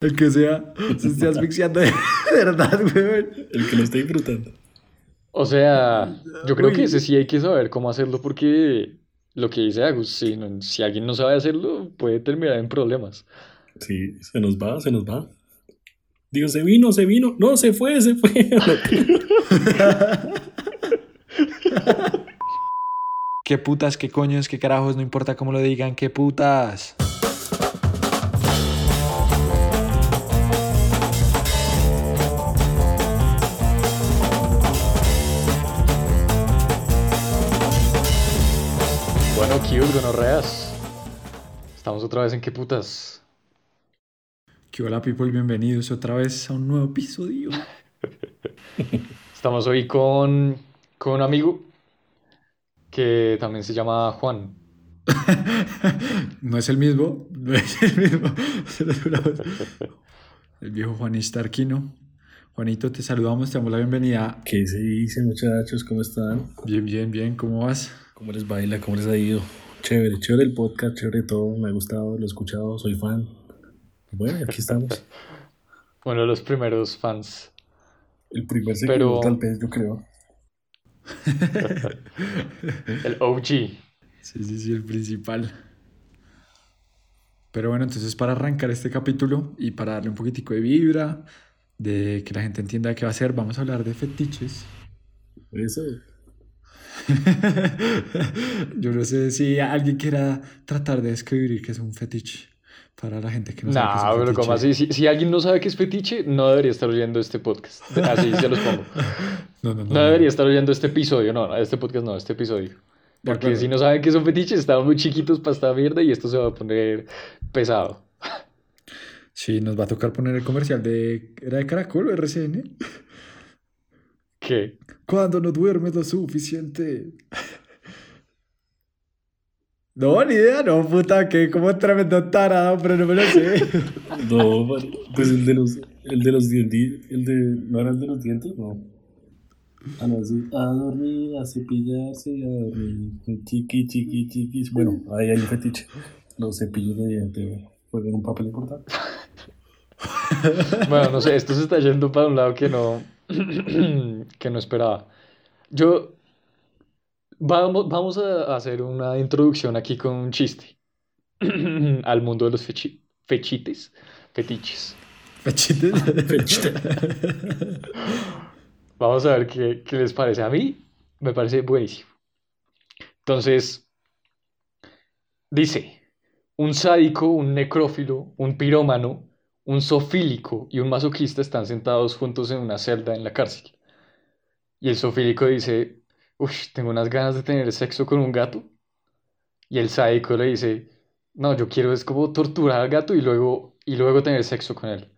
El que sea, se esté asfixiando de verdad, weón. El que lo esté disfrutando. O sea, yo creo Uy. que ese sí hay que saber cómo hacerlo porque lo que dice Agus, si, no- si alguien no sabe hacerlo, puede terminar en problemas. Sí, se nos va, se nos va. Digo, se vino, se vino. No, se fue, se fue. ¿Qué putas, qué coños, qué carajos? No importa cómo lo digan, qué putas. Kius, gonorreas. Estamos otra vez en qué putas. ¿Qué hola, people? Bienvenidos otra vez a un nuevo episodio. Estamos hoy con, con un amigo que también se llama Juan. No es el mismo, no es el mismo. El viejo Juanista Arquino. Juanito, te saludamos, te damos la bienvenida. ¿Qué se dice, muchachos? ¿Cómo están? Bien, bien, bien, ¿cómo vas? ¿Cómo les baila? ¿Cómo les ha ido? Chévere, chévere el podcast, chévere todo. Me ha gustado, lo he escuchado, soy fan. Bueno, aquí estamos. De los primeros fans. El primer Pero- seguidor, tal vez, yo creo. El OG. Sí, sí, sí, el principal. Pero bueno, entonces para arrancar este capítulo y para darle un poquitico de vibra, de que la gente entienda qué va a ser, vamos a hablar de fetiches. Eso. Yo no sé si alguien quiera tratar de describir qué es un fetiche para la gente que no sabe qué es Nah, un pero ¿cómo fetiche. así? Si, si alguien no sabe qué es fetiche, no debería estar oyendo este podcast. Así se los pongo. No, no, no. No debería estar oyendo este episodio. No, este podcast no, este episodio. Porque si no saben qué son fetiches, estamos muy chiquitos para esta mierda y esto se va a poner pesado. Sí, nos va a tocar poner el comercial de... ¿Era de Caracol o RCN? ¿Qué? Cuando no duermes lo suficiente. No, ni idea, no, puta, que como tremendo tarado, pero no me lo sé. No, pues el de los, el de los dientes, el de, ¿no era el de los dientes? No. Ah, no, sí. A dormir, a cepillarse a dormir. Chiqui, chiqui, chiqui. Bueno, ahí hay un fetiche. Los cepillos de dientes juegan un papel importante. Bueno, no sé, esto se está yendo para un lado que no, que no esperaba. Yo, vamos, vamos a hacer una introducción aquí con un chiste al mundo de los fechi- fechites, fetiches. Fetiche. Vamos a ver qué, qué les parece. A mí me parece buenísimo. Entonces, dice, un sádico, un necrófilo, un pirómano, un zoofílico y un masoquista están sentados juntos en una celda en la cárcel. Y el zoofílico dice, uff, tengo unas ganas de tener sexo con un gato. Y el sádico le dice, no, yo quiero es como torturar al gato y luego, y luego tener sexo con él.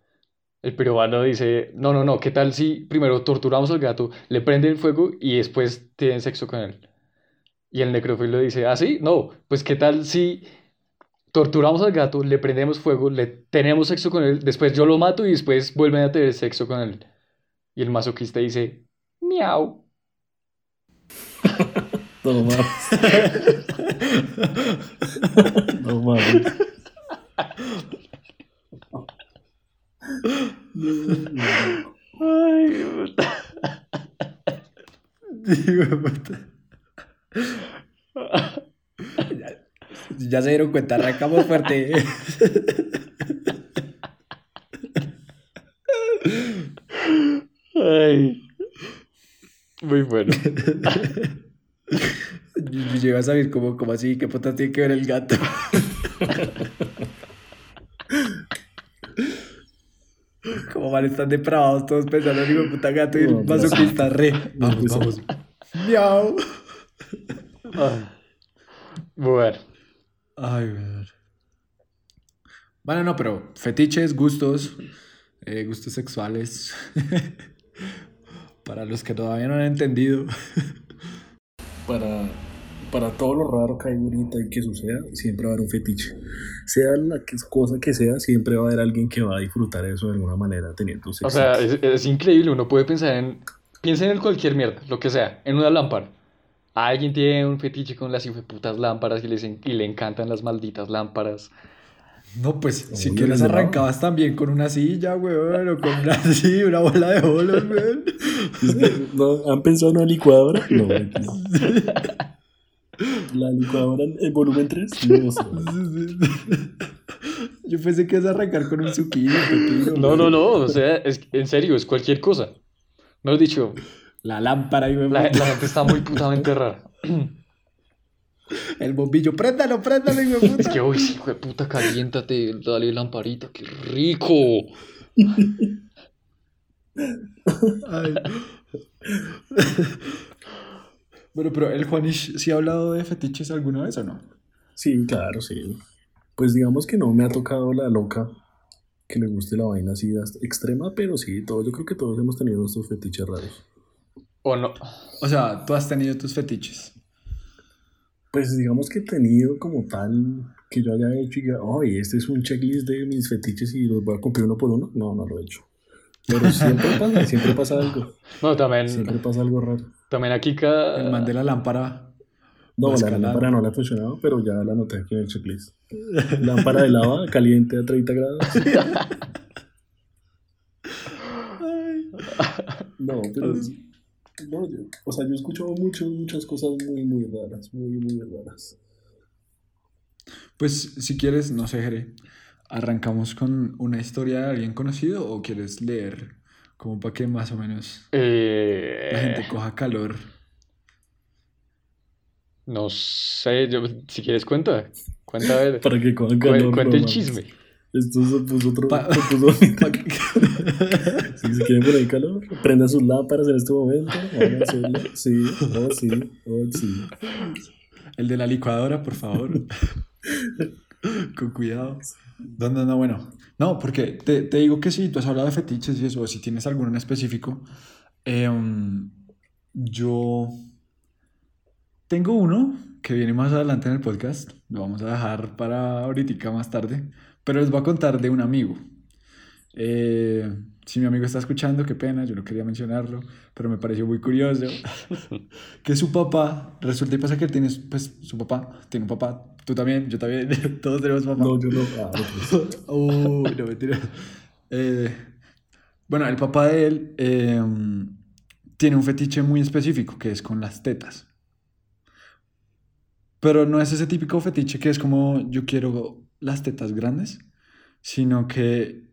El piromano dice, no, no, no, ¿qué tal si primero torturamos al gato, le prenden fuego y después tienen sexo con él? Y el necrófilo dice, ¿ah, sí? No, pues ¿qué tal si torturamos al gato, le prendemos fuego, le tenemos sexo con él, después yo lo mato y después vuelven a tener sexo con él? Y el masoquista dice, miau. No mames. No mames. Ay, puta. Digo, puta. Ya, se dieron cuenta, arrancamos fuerte. Ay. Muy bueno. Y Llego a saber cómo, cómo así, qué putas tiene que ver el gato. Como mal están depravados todos pensando en el puta gato y el masoquista re. Vamos, vamos. Miau. Bueno. Ay, ver. Bueno, no, pero fetiches, gustos, eh, gustos sexuales. Para los que todavía no han entendido. para, para todo lo raro que hay ahorita y que suceda, siempre va a haber un fetiche. Sea la que- cosa que sea, siempre va a haber alguien que va a disfrutar eso de alguna manera teniendo sexo. O sea, es, es increíble, uno puede pensar en... Piensen en cualquier mierda, lo que sea, en una lámpara. Alguien tiene un fetiche con las putas lámparas y, les en- y le encantan las malditas lámparas. No, pues si Obvio, quieres arrancabas también con una silla, weón, o con una, sí, una bola de bolos, weón. Es ¿no? ¿Han pensado en una licuadora? No. X. La licuadora en volumen 3? No. Yo pensé que ibas a arrancar con un suquillo, pepino. No, no, no, o sea, es, en serio, es cualquier cosa. Mejor dicho, La lámpara y la, la gente está muy putamente rara. el bombillo. Préndalo, préndalo, hijo de puta. Es que, uy, sí, hijo de puta, caliéntate, dale lamparita, qué rico. Ay. Bueno, pero el Juanish sí ha hablado de fetiches alguna vez o no? Sí, claro, sí. Pues digamos que no me ha tocado la loca que le guste la vaina así extrema, pero sí, todos, yo creo que todos hemos tenido nuestros fetiches raros. O no. O sea, tú has tenido tus fetiches. Pues digamos que he tenido como tal que yo haya hecho y diga, oye, este es un checklist de mis fetiches y los voy a cumplir uno por uno. No, no lo he hecho. Pero siempre pasa, siempre pasa algo. No, también, Siempre pasa algo raro. también aquí cada... El man de la lámpara. No, la lámpara no le ha funcionado, pero ya la anoté aquí en el checklist. Lámpara de lava caliente a 30 grados. No, pero. No, yo- o sea, yo he escuchado mucho, muchas cosas muy, muy raras. Muy, muy raras. Pues si quieres, no sé, Jere, arrancamos con una historia de alguien conocido o quieres leer como para que más o menos la Eh, gente coja calor. no sé, yo- si quieres cuenta, cuenta a ver, Para que cuen- calor. cuenta no el chisme. Esto se puso otro. Pa- se puso- si se quieren poner calor, prendan sus lámparas en este momento. Sí, oh, sí, oh, sí. El de la licuadora, por favor. Con cuidado. No, no, no, bueno. No, porque te, te digo que sí, tú has hablado de fetiches y eso, o si tienes alguno en específico. em, yo tengo uno que viene más adelante en el podcast. Lo vamos a dejar para ahorita más tarde. Pero les voy a contar de un amigo. Eh, si mi amigo está escuchando, qué pena, yo no quería mencionarlo, pero me pareció muy curioso que su papá, resulta y pasa que él tiene, pues su papá, tiene un papá, tú también, yo también, todos tenemos papá. No, yo no. Uy, no mentira. Eh, bueno, el papá de él eh, tiene un fetiche muy específico que es con las tetas. Pero no es ese típico fetiche que es como yo quiero las tetas grandes, sino que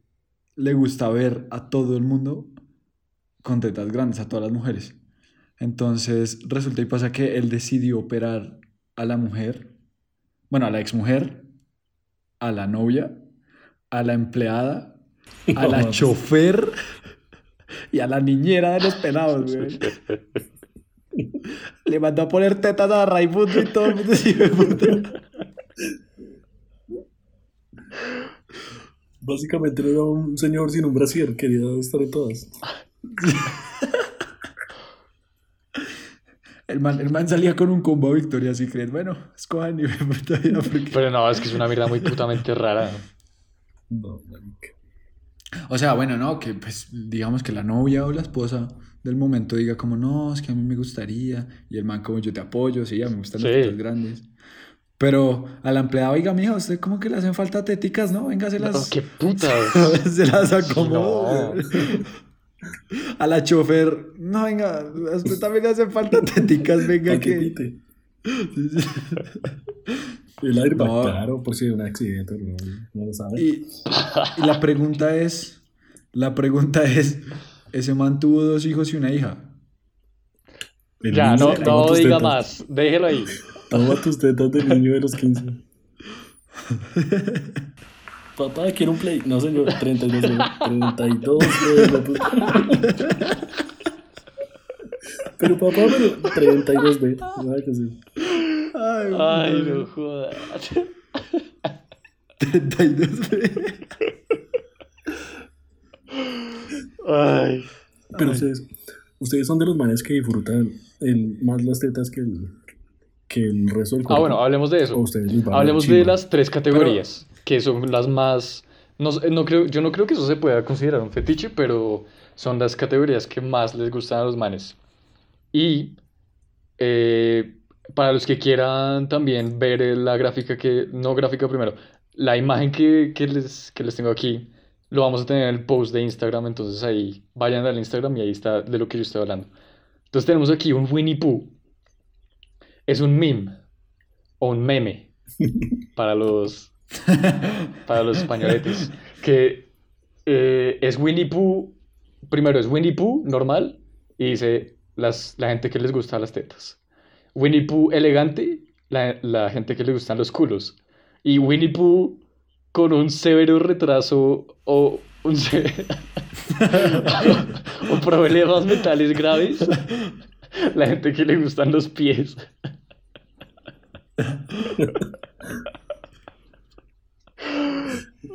le gusta ver a todo el mundo con tetas grandes, a todas las mujeres. Entonces resulta y pasa que él decidió operar a la mujer, bueno, a la exmujer, a la novia, a la empleada, a la No, chofer y a la niñera de los pelados, güey. Le mandó a poner tetas a Raimundo y todo el mundo se. Básicamente era un señor sin un brasier, quería estar en todas. El man, el man salía con un combo Victoria Secret. Bueno, escojan y me porque... Pero no, es que es una mierda muy putamente rara. No. O sea, bueno, no, que pues digamos que la novia o la esposa del momento diga como, no, es que a mí me gustaría. Y el man como, yo te apoyo, sí, a mí me gustan las Sí. tetas grandes. Pero a la empleada, oiga, mija, usted como que le hacen falta teticas, ¿no? Venga, se No, las... qué putas. se las acomodo. No. A la chofer, no, venga, a usted también le hacen falta teticas, venga, que... El airbag, No. claro, por si hay un accidente, no, no lo sabe. Y, y la pregunta es, la pregunta es, ese man tuvo dos hijos y una hija. El Ya, no, no diga más, déjelo ahí. Toma tus tetas del niño de los 15. Papá, quiero un play. No, señor, 32, güey. 32, güey, la puta. Pero papá, pero 32, güey. Nada que hacer. Ay, Ay, no jodas. 32, güey. Ay. Pero Ay. ustedes, ustedes son de los manes que disfrutan el, más las tetas que el, que el resto del cuerpo. Ah, bueno, hablemos de eso. Hablemos de las tres categorías, que son las más... No, no creo, yo no creo que eso se pueda considerar un fetiche, pero son las categorías que más les gustan a los manes. Y eh, para los que quieran también ver la gráfica que... No gráfica primero. la imagen que, que les, que les tengo aquí lo vamos a tener en el post de Instagram, entonces ahí vayan al Instagram y ahí está de lo que yo estoy hablando. Entonces tenemos aquí un Winnie Pooh. Es un meme o un meme para los para los españoletes que eh, es Winnie Pooh. Primero es Winnie Pooh normal y dice las, la gente que les gusta las tetas. Winnie Pooh elegante, la, la gente que le gustan los culos. Y Winnie Pooh con un severo retraso o un o problemas mentales graves. La gente que le gustan los pies.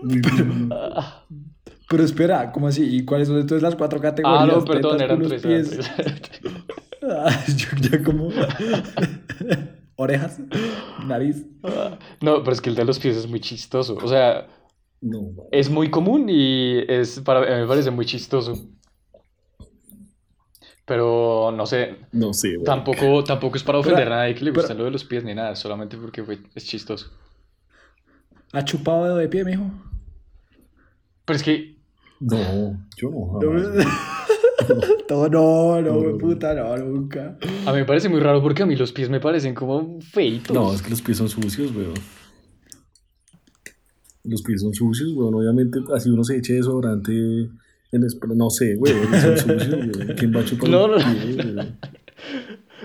Muy bien. Pero espera, ¿cómo así? ¿Y cuáles son entonces las cuatro categorías? Ah, no, perdón, eran tres. eran pies. tres. Ah, yo ya como... Orejas, nariz. No, pero es que el de los pies es muy chistoso. O sea, No, es muy común y es para, a mí me parece muy chistoso. Pero no sé, no sé, güey. tampoco, tampoco es para ofender Pero- a nadie que le pero- gusten lo de los pies ni nada, solamente porque fue- es chistoso. ¿Ha chupado dedo de pie, mijo? Pero es que No, yo no. No, jamás. Todo no, no, puta, no, nunca. a mí me parece muy raro porque a mí los pies me parecen como feitos. No, es que los pies son sucios, weón. Los pies son sucios, weón. Obviamente, así uno se eche desodorante el. No sé, weón. Son sucios, weón. ¿Quién va a chupar No, los no. pies?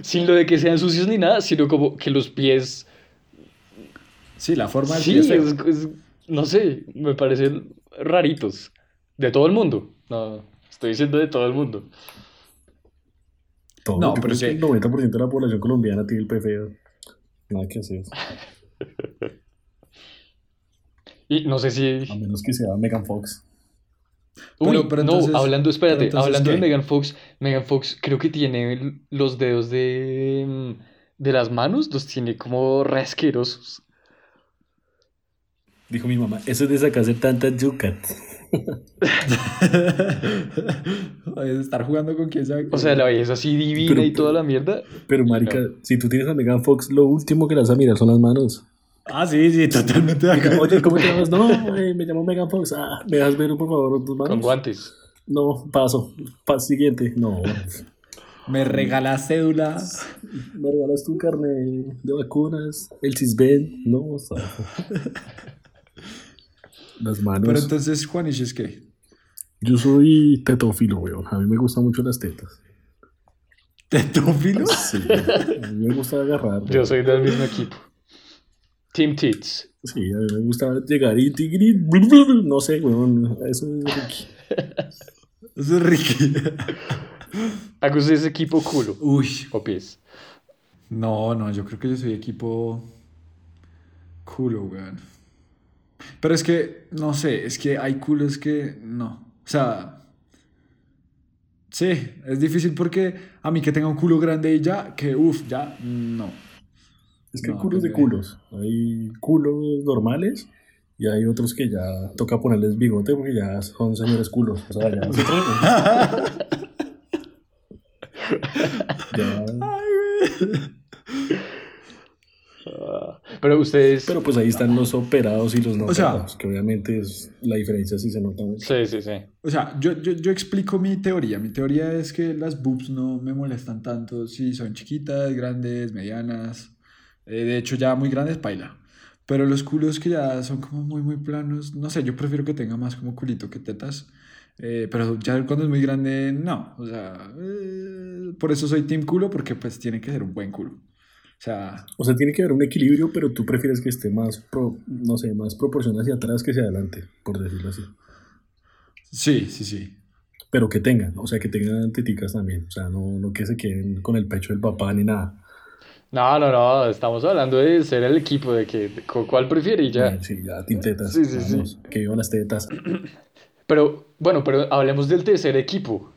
Sin lo de que sean sucios ni nada, sino como que los pies. Sí, la forma del Sí, pie es es- es- no sé, me parecen raritos. De todo el mundo. No, estoy diciendo de todo el mundo. Todo, No, pero sí. que el 90% de la población colombiana tiene el pie feo. Nada que hacer. Y no sé si. A menos que sea Megan Fox. Uy, Pero- pero no, hablando, espérate, entonces, hablando de. Megan Fox, Megan Fox creo que tiene los dedos de, mm, de las manos, los tiene como re asquerosos. Dijo mi mamá, eso es de sacarse tantas yucat. Oye, estar jugando con quién sabe. O sea, la belleza así divina Pero- y toda la mierda. Pero, marica, si tú tienes a Megan Fox, lo último que le vas a mirar son las manos. Ah, sí, sí, totalmente de acuerdo. Oye, ¿cómo te llamas? No, eh, me llamo Megan Fox. Ah, ¿me dejas ver, por favor, tus manos? Con guantes. No, paso. Paso siguiente. No. Me regalas cédula. ¿Me regalas tu carne de vacunas? ¿El cisben? No, o sea, Las manos. Pero entonces, Juanish, ¿es qué? Yo soy tetófilo, weón. A mí me gustan mucho las tetas. ¿Tetófilo? Sí, a mí me gusta agarrar. Yo soy del mismo equipo. Team Tits. Sí, a mí me gusta llegar y tigri. No sé, weón. Eso es Ricky. Eso es Ricky. ¿A que usted es equipo culo Uy. o pies? No, no, yo creo que yo soy equipo culo, weón. Pero es que, no sé, es que hay culos que no. O sea, sí, es difícil porque a mí que tenga un culo grande y ya, que uff, ya, no. Es que hay No, culos de culos. Hay culos normales y hay otros que ya toca ponerles bigote porque ya son señores culos. O sea, ya. otro nivel. Ya- Pero ustedes... Pero pues ahí están los operados y los no O sea- operados, que obviamente es, la diferencia sí se nota mucho. Sí, sí, sí. O sea, yo, yo, yo explico mi teoría. Mi teoría es que las boobs no me molestan tanto si son chiquitas, grandes, medianas. Eh, de hecho, ya muy grandes, paila. Pero los culos que ya son como muy, muy planos, no sé, yo prefiero que tenga más como culito que tetas. Eh, pero ya cuando es muy grande, no. O sea, eh, por eso soy team culo, porque pues tiene que ser un buen culo. O sea, O sea, tiene que haber un equilibrio, pero tú prefieres que esté más, pro- no sé, más proporción hacia atrás que hacia adelante, por decirlo así. sí, sí, sí. Pero que tengan, o sea, que tengan teticas también. O sea, no, no que se queden con el pecho del papá ni nada. No, no, no, estamos hablando de ser el equipo, de que de cuál prefiere y ya. Ay, Sí, ya, tintetas. Sí, sí, sí. vamos, Que vivan las tetas. Pero, bueno, pero hablemos del tercer equipo.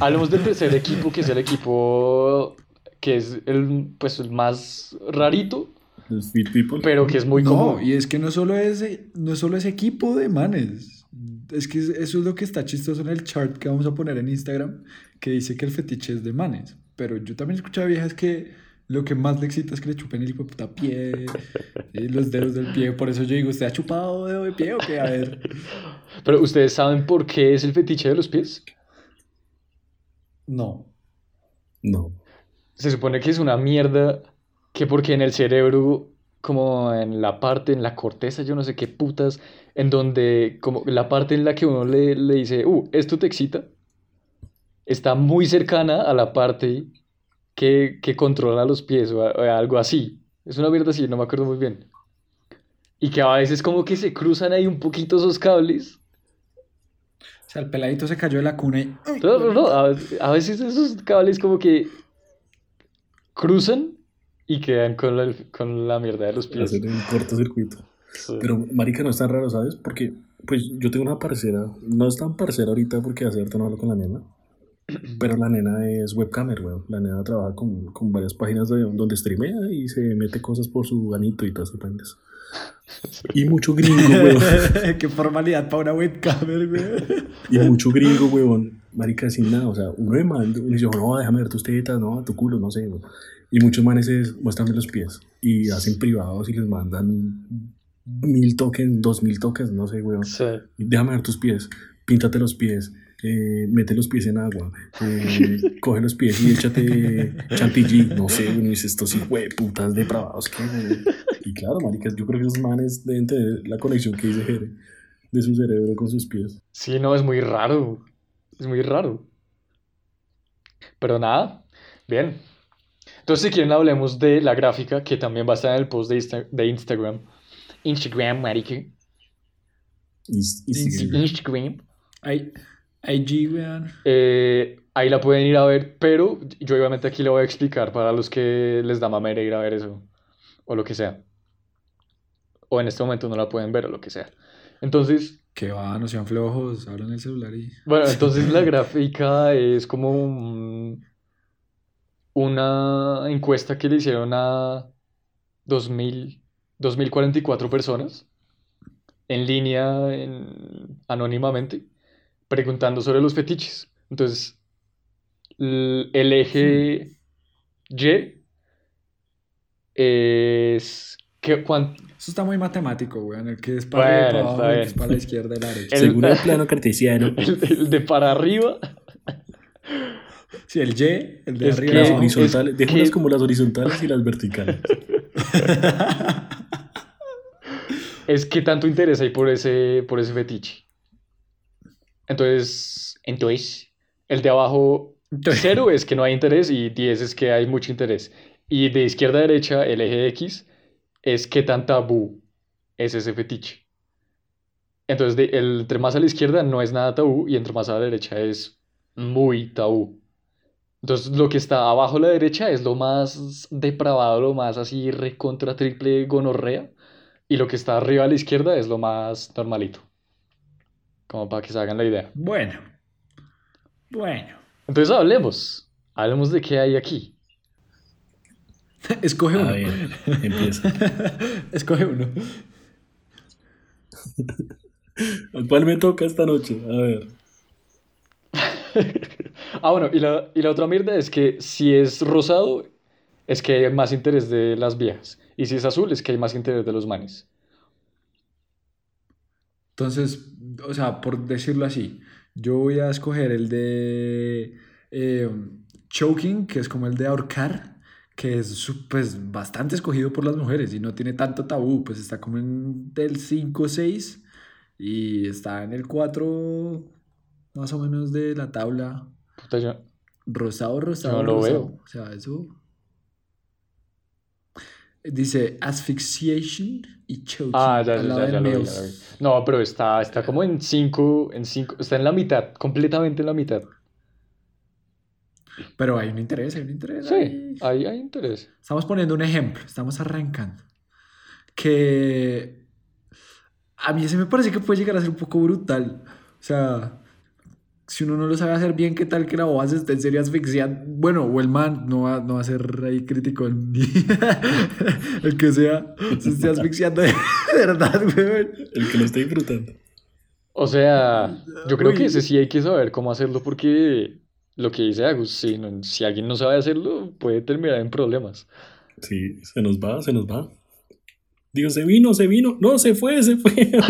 Hablemos del tercer equipo, que es el equipo que es el, pues, el más rarito, Los fit people. pero que es muy no, común. y es que no solo es, no solo es equipo de manes. Es que eso es lo que está chistoso en el chart que vamos a poner en Instagram, que dice que el fetiche es de manes. Pero yo también he escuchado viejas que lo que más le excita es que le chupen el hijo de puta pie, y los dedos del pie. Por eso yo digo, ¿usted ha chupado dedo de pie o qué? A ver. Pero ¿ustedes saben por qué es el fetiche de los pies? No. No. Se supone que es una mierda que porque en el cerebro, como en la parte, en la corteza, yo no sé qué putas, en donde, como la parte en la que uno le, le dice, uh, esto te excita, está muy cercana a la parte que, que controla los pies o, o algo así. Es una mierda así, no me acuerdo muy bien. Y que a veces como que se cruzan ahí un poquito esos cables. O sea, el peladito se cayó de la cuna y... No, no, no, a, a veces esos cables como que cruzan y quedan con la, con la mierda de los pies. Hacer un cortocircuito. Sí. Pero, marica, no es tan raro, ¿sabes? Porque, pues, yo tengo una parcera. No es tan parcera ahorita porque hace harto no hablo con la nena. Pero la nena es webcamer, weón. La nena trabaja con, con varias páginas de, donde streamea y se mete cosas por su ganito y todas esas. Y mucho gringo, weón. Qué formalidad para una webcamer, güey. Y mucho gringo, weón. Marica, sin nada. O sea, uno le manda, uno dice, no, déjame ver tus tetas, no, tu culo, no sé, weón. Y muchos manes es, muéstrame los pies. Y hacen privados y les mandan mil tokens, dos mil tokens, no sé, weón. Sí. Déjame ver tus pies, píntate los pies, eh, mete los pies en agua, eh, coge los pies y échate chantilly, no sé, uno dice estos sí, güey, putas depravados. Y claro, maricas, yo creo que esos manes deben tener la conexión que dice Jere de su cerebro con sus pies. Sí, no, es muy raro. Es muy raro. Pero nada, bien. Entonces, si quieren, hablemos de la gráfica, que también va a estar en el post de, Insta- de Instagram. Instagram, marica. Sí, Instagram. Ay, IG, weón. Eh, ahí la pueden ir a ver, pero yo obviamente aquí le voy a explicar para los que les da mamera ir a ver eso, o lo que sea. O en este momento no la pueden ver, o lo que sea. Entonces, Que va, no sean flojos, abran el celular y... Bueno, entonces la gráfica es como un- una encuesta que le hicieron a 2000, 2044 personas en línea, en- anónimamente, preguntando sobre los fetiches. Entonces, el eje Y es que cuan- Eso está muy matemático, weón. El que es para, Bueno, abajo, el que bien. es para la izquierda y la derecha. El- según el plano cartesiano, el, el de para arriba Sí, el Y, el de Es arriba y que- las horizontales, que- como las horizontales y las verticales. es qué tanto interés hay por ese, por ese fetiche. Entonces, entonces, el de abajo, Entonces- cero es que no hay interés y 10 es que hay mucho interés. Y de izquierda a derecha, el eje X es qué tan tabú es ese fetiche. Entonces, de- el, entre más a la izquierda no es nada tabú y entre más a la derecha es muy tabú. Entonces, lo que está abajo a la derecha es lo más depravado, lo más así recontra triple gonorrea. Y lo que está arriba a la izquierda es lo más normalito. Como para que se hagan la idea. Bueno. Bueno. Entonces hablemos. Hablemos de qué hay aquí. Escoge A uno. ver, empieza. Escoge uno. ¿Cuál me toca esta noche? A ver. Ah, bueno, y la, y la otra mierda es que si es rosado, es que hay más interés de las viejas. Y si es azul, es que hay más interés de los manes. Entonces, o sea, por decirlo así, yo voy a escoger el de eh, choking, que es como el de ahorcar, que es pues bastante escogido por las mujeres y no tiene tanto tabú, pues está como en del 5 o 6 y está en el 4 más o menos de la tabla. Puta, yo- Rosado, rosado, no lo rosado. veo. O sea, eso. Dice asphyxiation y choking. Ah, ya, ya, ya, lo vi, ya lo vi. No, pero está, está como en 5, en cinco, está en la mitad, completamente en la mitad. Pero hay un interés, hay un interés. Sí, ahí hay interés. Estamos poniendo un ejemplo, estamos arrancando. Que a mí ese me parece que puede llegar a ser un poco brutal. O sea, si uno no lo sabe hacer bien, ¿qué tal que la boba se esté en serio asfixiando? Bueno, o el man no va, no va a ser ahí crítico, ni el que sea, se esté asfixiando de verdad, weón. El que lo está disfrutando. O sea, yo creo que ese sí hay que saber cómo hacerlo porque lo que dice Agus, si, no- si alguien no sabe hacerlo, puede terminar en problemas. Sí, se nos va, se nos va. Digo, se vino, se vino. No, se fue, se fue.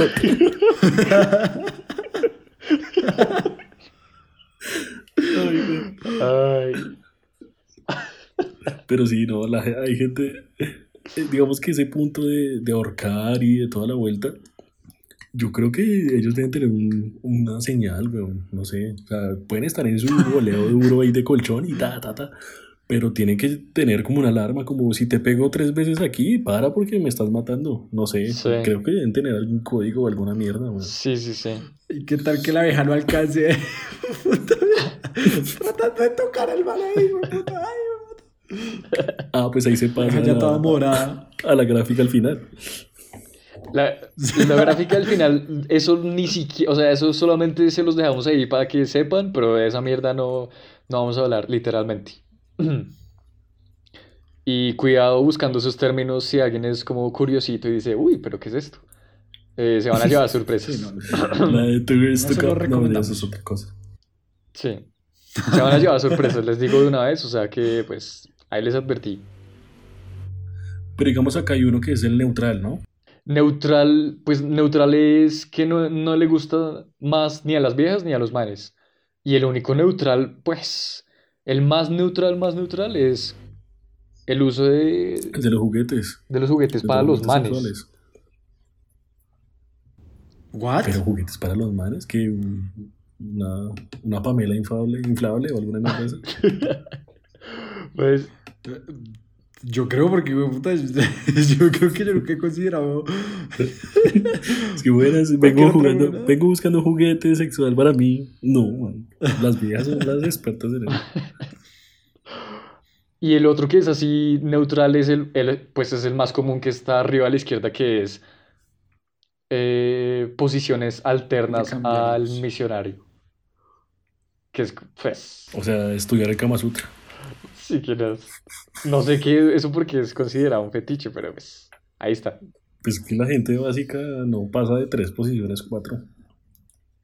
Ay, Pero sí, no, la, hay gente, eh, digamos que ese punto de, de ahorcar y de toda la vuelta, yo creo que ellos deben tener un- una señal, weón, no sé, o sea, pueden estar en su goleo duro ahí de colchón y ta, ta, ta, pero tienen que tener como una alarma, como si te pego tres veces aquí, para porque me estás matando, no sé, Sí. creo que deben tener algún código o alguna mierda, weón. sí, sí, sí. ¿Y qué tal que la abeja no alcance? Tratando de tocar el balón ahí, puta. Ay, Ah, pues ahí se pasa ya toda a, morada. a la gráfica al final. La, la gráfica al final, eso ni siquiera, o sea, eso solamente se los dejamos ahí para que sepan, pero de esa mierda no, no vamos a hablar, literalmente. Y cuidado buscando esos términos si alguien es como curiosito y dice, uy, pero ¿qué es esto? Eh, se van a llevar sorpresas. Sí, no, La de tu no, eso es otra cosa. Sí. Se van a llevar sorpresas, les digo de una vez, o sea que pues ahí les advertí. Pero digamos acá hay uno que es el neutral, ¿no? Neutral, pues neutral es que no, no le gusta más ni a las viejas ni a los manes. Y el único neutral, pues, el más neutral, más neutral es el uso de, El de los juguetes. de los juguetes de para los juguetes manes. sexuales. ¿What? Pero juguetes para los manes, que un- una, una Pamela inflable, inflable o alguna esa. Pues, Yo creo porque, güey, puta, yo creo que yo nunca he considerado. Es que buenas, vengo, jugando, buena. vengo buscando juguete sexual para mí. No, man. Las viejas son las expertas en eso. y el otro que es así neutral es el, el- pues es el más común que está arriba a la izquierda, que es eh, posiciones alternas al misionario. Que es, pues, O sea, estudiar el Kama Sutra. Si quieres. No sé qué, eso porque es considerado un fetiche, pero pues, ahí está. Pues que la gente básica no pasa de tres posiciones, cuatro.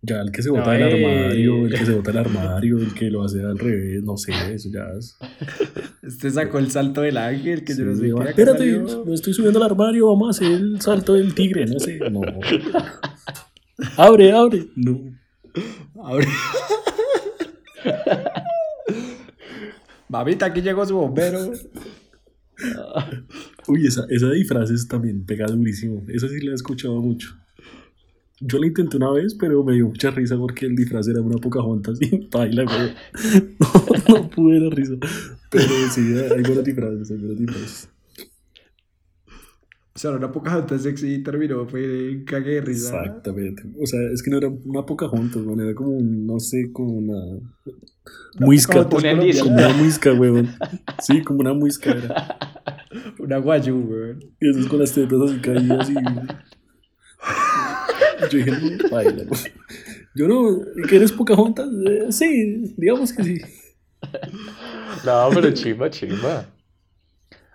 Ya el que se No, bota del ey. armario, el que se bota del armario, el que lo hace al revés, no sé, eso ya es. Este sacó el salto del ángel, que yo no Sí, sé va, Espérate, salió. me estoy subiendo al armario, vamos a hacer el salto del tigre, no sé. No. Abre, abre. No. Abre. Mamita, aquí llegó su bombero. Uy, esa, esa de disfraces también pega durísimo. Esa sí la he escuchado mucho. Yo la intenté una vez, pero me dio mucha risa porque el disfraz era una Pocahontas y baila, güey. No, no pude la risa. Pero sí, hay buenos disfraces, hay buenos disfraces. O sea, era una poca gente sexy y terminó, fue en cague de risa. Exactamente. O sea, es que no era una Pocahontas, güey. Era como, un, no sé, como una... Muisca. Pocahontas. Como una muisca, weón. Sí, como una muisca era. Una guayú, weón. Y eso es con las tetas así caídas y... Yo dije, no, baila. Yo no, ¿que eres Pocahontas? Eh, sí, digamos que sí. No, pero chimba, chimba.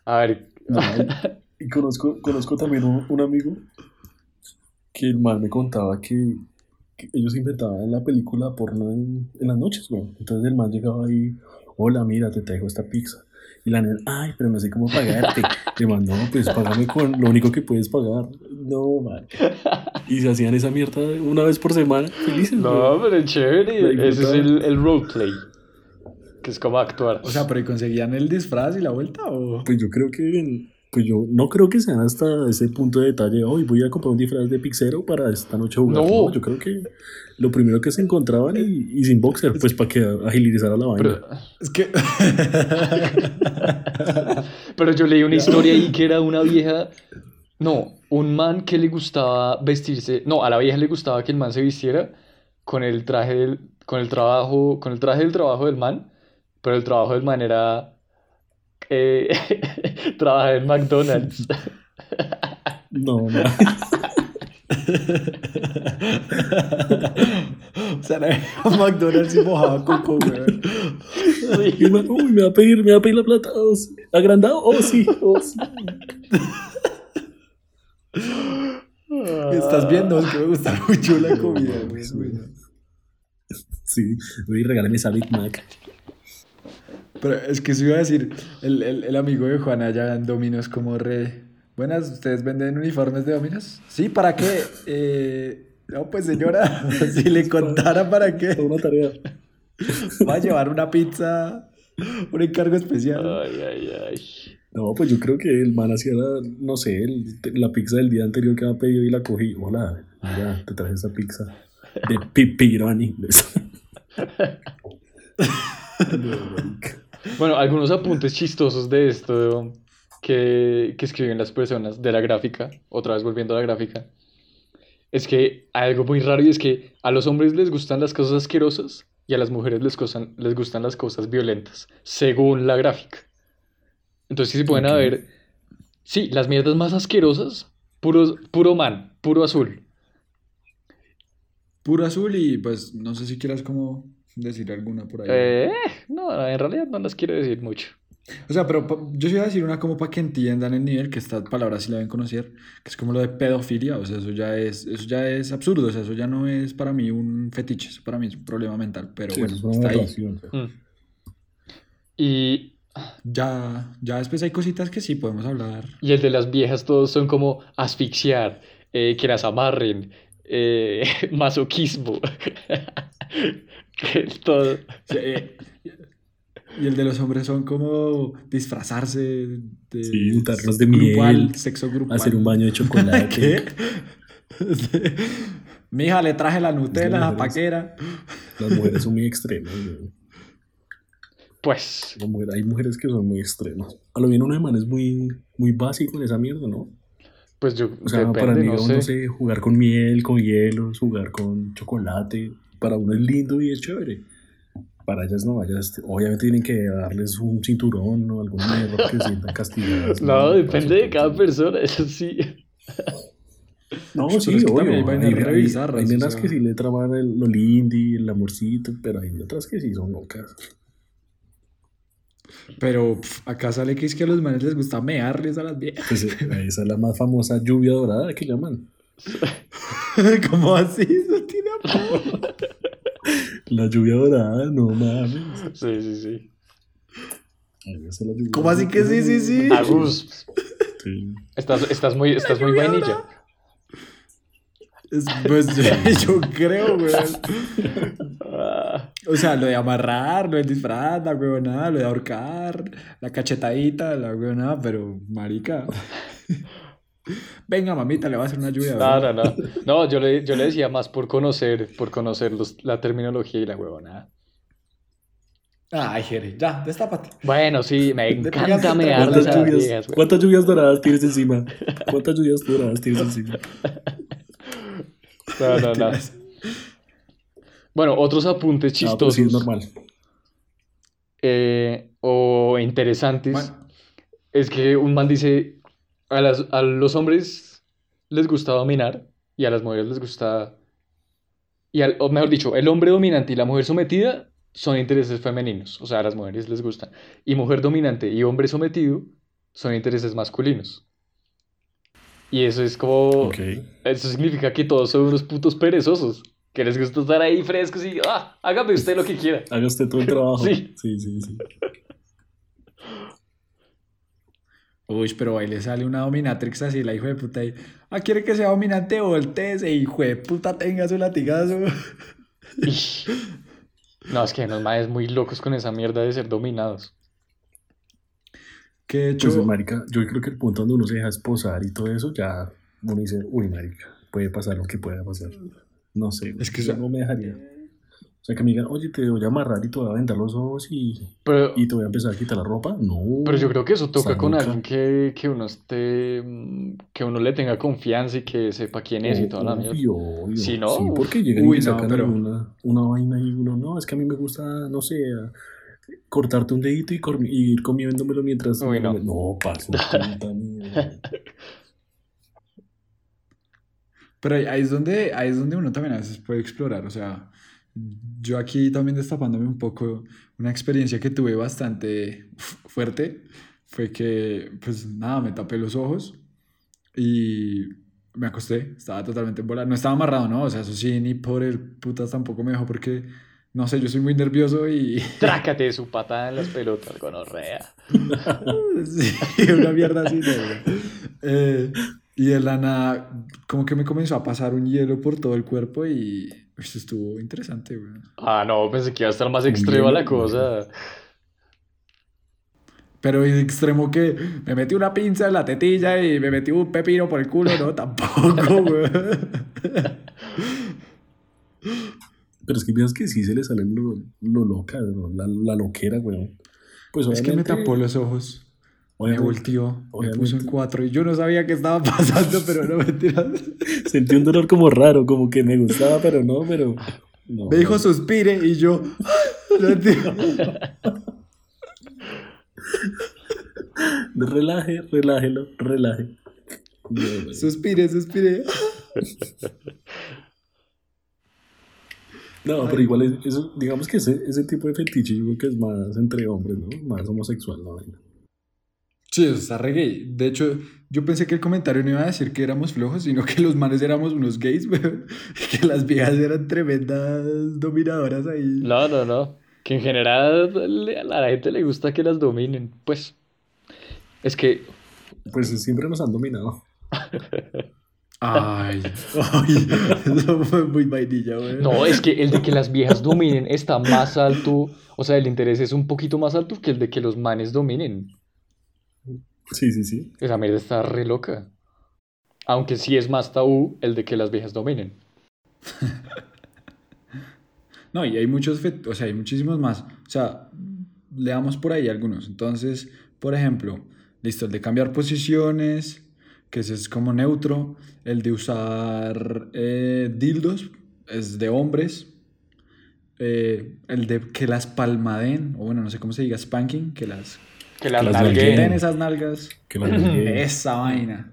A ver, No, y conozco, conozco también un, un amigo que el man me contaba que, que ellos inventaban la película porno en, en las noches, güey. Entonces el man llegaba ahí, hola, mira, te traigo esta pizza. Y la nena, ay, pero no sé cómo pagarte. Le man, no, pues págame con lo único que puedes pagar. No, man. Y se hacían esa mierda una vez por semana, felices, no, güey. pero chévere. Ese es el, el roleplay. Que es como actuar. O sea, pero ¿y conseguían el disfraz y la vuelta o...? Pues yo creo que, pues yo no creo que sean hasta ese punto de detalle, hoy voy a comprar un disfraz de pixero para esta noche jugar. No. No, yo creo que lo primero que se encontraban y, y sin boxer, pues para que agilizara la vaina. Pero, Es que... pero yo leí una historia ahí que era una vieja. No, un man que le gustaba vestirse. No, a la vieja le gustaba que el man se vistiera con el traje del, con el trabajo, con el traje del trabajo del man. Pero el trabajo del man era eh, trabajar en McDonald's. No, no. o sea, a McDonald's y mojaba coco, weón. Sí. Y uy, me va a pedir, me va a pedir la plata. Oh, sí. ¿Agrandado? Oh, sí, oh, sí. Estás viendo, es que me gusta mucho la comida, weón. Sí, uy, regálame esa Big Mac. Pero es que se iba a decir, el, el, el amigo de Juan allá en Dominos como re... Buenas, ¿ustedes venden uniformes de Dominos? Sí, ¿para qué? Eh, no, pues señora, si le contara para qué. Una tarea. Va a llevar una pizza, un encargo especial. Ay, ay, ay. No, pues yo creo que el man hacía, la- no sé, el- la pizza del día anterior que había pedido y la cogí. Hola, mira, te traje esa pizza de pepperoni. Bueno, algunos apuntes chistosos de esto que, que escriben las personas de la gráfica, otra vez volviendo a la gráfica, es que hay algo muy raro y es que a los hombres les gustan las cosas asquerosas y a las mujeres les, cosan- les gustan las cosas violentas, según la gráfica. Entonces, sí se pueden Ok. ver, sí, las mierdas más asquerosas, puro, puro man, puro azul. Puro azul y pues no sé si quieras como decir alguna por ahí. Eh, no, en realidad no las quiero decir mucho. O sea, pero yo sí iba a decir una como para que entiendan el nivel, que esta palabra sí la deben conocer, que es como lo de pedofilia, o sea, eso ya es, eso ya es absurdo, o sea, eso ya no es para mí un fetiche, eso para mí es un problema mental, pero Sí, bueno, es está ahí. Mm. Y Ya, ya después hay cositas que sí podemos hablar. Y el de las viejas todos son como asfixiar, eh, que las amarren, eh, masoquismo, que todo. Sí, eh, Y el de los hombres son como disfrazarse de Sí, untarlos de grupal, miel, sexo grupal. Hacer un baño de chocolate. ¿Qué? Mija, le traje la Nutella, la mujeres. paquera. Las mujeres son muy extremas. güey. Pues, hay mujeres que son muy extremas. A lo bien uno de man es muy, muy básico en esa mierda, ¿no? pues yo, O sea, para depende, mí, no sé. no sé, jugar con miel, con hielos, jugar con chocolate, para uno es lindo y es chévere. Para ellas no, ellas obviamente tienen que darles un cinturón o alguna mierda porque se sientan castigadas. No, depende de cada persona, eso sí. No, Pero sí, es que obvio. también hay Hay, re hay- hay o nenas sea. que sí le traban el, lo lindy, el amorcito, pero hay otras que sí son locas. Pero pf, acá sale que es que a los manes les gusta mearles a las viejas. Pues, eh, esa es la más famosa lluvia dorada que llaman. ¿Cómo así? Eso tiene apodo. La lluvia dorada, no mames. Sí, sí, sí. ¿Cómo así que sí, sí, sí? Agus, Sí. estás, estás muy, estás muy vainilla. Es- pues yo creo, güey. Ah, O sea, lo de amarrar, lo del disfraz, la huevonada, lo de ahorcar, la cachetadita, la huevonada, pero marica. Venga, mamita, le va a hacer una lluvia. No, no, no. No, yo le, yo le decía más por conocer, por conocer los- la terminología y la huevonada. Ay, Jere, ya, destápate. Bueno, sí, me encanta mearles ¿Cuántas a las lluvias, viejas. ¿Cuántas lluvias doradas tienes encima? ¿Cuántas lluvias doradas tienes encima? No, no, no. Bueno, otros apuntes No, chistosos sí es normal. eh, o interesantes es que un man dice, a, las- a los hombres les gusta dominar y a las mujeres les gusta, y al- o mejor dicho, el hombre dominante y la mujer sometida son intereses femeninos, o sea, a las mujeres les gustan. Y mujer dominante y hombre sometido son intereses masculinos. Y eso es como... Ok. Eso significa que todos son unos putos perezosos. Que les gusta estar ahí frescos y, ah, hágame usted lo que quiera. Haga usted todo el trabajo. Sí. Sí, sí, sí. Uy, pero ahí le sale una dominatrix así, la hijo de puta. Y, ah, quiere que sea dominante, volteese, hijo de puta, tenga su latigazo. No, es que nos maes muy locos con esa mierda de ser dominados. Que de hecho, Pues, marica, yo creo que el punto donde uno se deja esposar y todo eso, ya uno dice, uy, marica, puede pasar lo que pueda pasar. No sé, Es que eso- no me dejaría. O sea, que me digan, oye, te voy a amarrar y te voy a vendar los ojos y, Pero, y te voy a empezar a quitar la ropa. No. pero yo creo que eso toca con alguien que, que uno esté, mm, que uno le tenga confianza y que sepa quién es y toda la mierda. Obvio, obvio. Si no, Sí, porque llegan Uy, y no, sacan pero- una, una vaina y uno, no, es que a mí me gusta, no sé, cortarte un dedito y, ir comiéndomelo mientras... Uy, no. No, paso. Pero ahí- ahí es donde, ahí es donde uno también a veces puede explorar. O sea, yo aquí también destapándome un poco, una experiencia que tuve bastante fu- fuerte fue que, pues nada, me tapé los ojos y me acosté. Estaba totalmente volado. No estaba amarrado, ¿no? O sea, eso sí, ni por el putas tampoco me dejó porque No sé, yo soy muy nervioso y. Trácate su patada en las pelotas, gonorrea. sí, una mierda así. Eh, y de la nada, como que me comenzó a pasar un hielo por todo el cuerpo y. Esto estuvo interesante, güey. Ah, no, pensé que iba a estar más extrema la cosa. Pero es extremo que me metí una pinza en la tetilla y me metí un pepino por el culo, no, tampoco, güey. Pero es que piensas que sí se le sale lo, lo loca, ¿no? la, la loquera, güey. Pues Es que me tapó los ojos. Me volteó, me puso en cuatro y yo no sabía qué estaba pasando, pero no mentiras. Sentí un dolor como raro, como que me gustaba, pero no, pero. No, Me dijo suspire y yo. Relaje, relájelo, relaje. Suspire, suspire. No, pero igual eso, digamos que ese, ese tipo de fetiche yo creo que es más entre hombres, ¿no? Más homosexual, ¿no? Sí, eso está re gay. De hecho, yo pensé que el comentario no iba a decir que éramos flojos, sino que los manes éramos unos gays, weón. Y que las viejas eran tremendas dominadoras ahí. No, no, no. Que en general le- a la gente le gusta que las dominen. Pues. Es que. Pues siempre nos han dominado. Ay, ay, eso fue muy vainilla, weón. No, es que el de que las viejas dominen está más alto. O sea, el interés es un poquito más alto que el de que los manes dominen. Sí, sí, sí. Esa mierda está re loca. Aunque sí es más tabú el de que las viejas dominen. No, y hay muchos, o sea, hay muchísimos más. O sea, leamos por ahí algunos. Entonces, por ejemplo, listo, el de cambiar posiciones, que ese es como neutro. El de usar eh, dildos, es de hombres. Eh, el de que las palmaden, o bueno, no sé cómo se diga, spanking, que las Que las las nalguen. esas nalgas. Que la nalgueen. Esa vaina.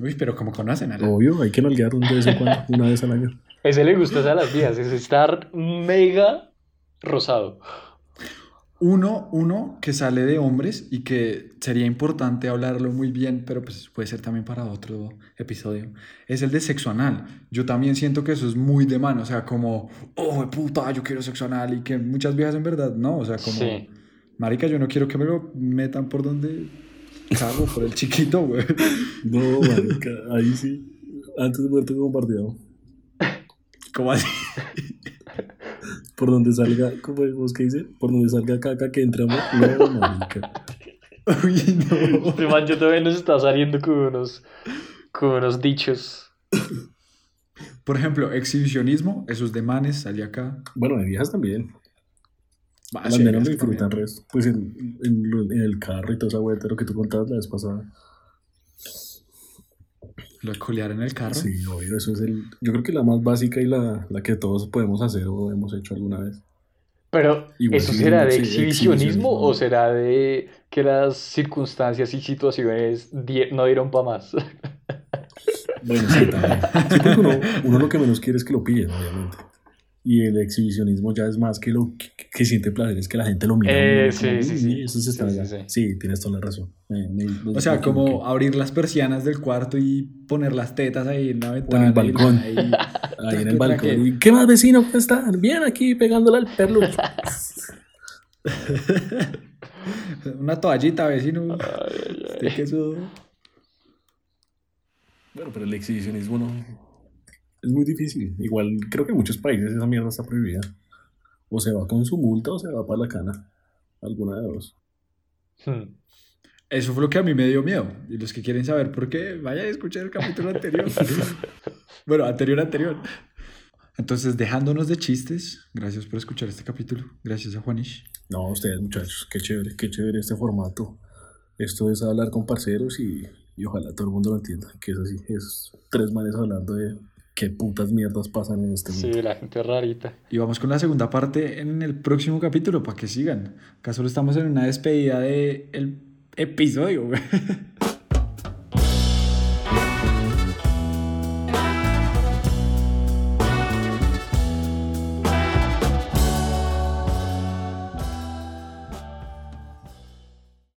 Uy, pero como conocen a la... Obvio, hay que nalguear un de vez en cuando, una vez al año. Ese le gusta a las viejas. Es estar mega rosado. Uno, uno que sale de hombres y que sería importante hablarlo muy bien, pero pues puede ser también para otro episodio, es el de sexo anal. Yo también siento que eso es muy de mano, o sea, como, oh, puta, yo quiero sexo anal y que muchas viejas en verdad no, o sea, como, Sí. Marica, yo no quiero que me lo metan por donde cago, por el chiquito, güey. No, marica, ahí sí. Antes de muerto compartido. ¿Cómo así? Por donde salga, ¿cómo es que dice? Por donde salga caca que entramos. No, marica. Uy, no. Este man yo también nos está saliendo con unos, con unos dichos. Por ejemplo, exhibicionismo, esos de manes, salí acá. Bueno, de viejas también. Va, Las sí, nenas es lo disfrutan resto. Pues en, en, en el carro y toda esa vuelta, lo que tú contabas la vez pasada. Lo colear en el carro. Sí, obvio, eso es el. Yo creo que la más básica y la, la que todos podemos hacer o hemos hecho alguna vez. Pero, Igual ¿eso sí, será de sí, exhibicionismo exhibicionismo. o será de que las circunstancias y situaciones di- no dieron para más? Bueno, sí, también. Sí, porque uno, uno lo que menos quiere es que lo pillen, obviamente. Y el exhibicionismo ya es más que lo que, que siente placer, es que la gente lo mira. Eh, uno, como, sí, sí, "Uy, sí. Eso se está Sí, allá". sí, sí. Sí, tienes toda la razón. Me- me- me- O sea, como abrir las persianas del cuarto y poner las tetas ahí en la O ventana. en el balcón. Ahí en el balcón. ¿Y ¿Qué más vecino? ¿Cómo están? Bien aquí pegándole al perro. Una toallita, vecino. Usted que eso- Bueno, pero el exhibicionismo no. Es muy difícil. Igual creo que en muchos países esa mierda está prohibida. O se va con su multa o se va para la cana. Alguna de dos. Hmm. Eso fue lo que a mí me dio miedo. Y los que quieren saber por qué, vayan a escuchar el capítulo anterior. bueno, anterior, anterior. Entonces, dejándonos de chistes, gracias por escuchar este capítulo. Gracias a Juanish. No, ustedes muchachos, qué chévere, qué chévere este formato. Esto es hablar con parceros y, y ojalá todo el mundo lo entienda. Que es así, es tres manes hablando de qué putas mierdas pasan en este mundo. Sí, la gente rarita. Y vamos con la segunda parte en el próximo capítulo para que sigan. Acá solo estamos en una despedida del episodio. güey.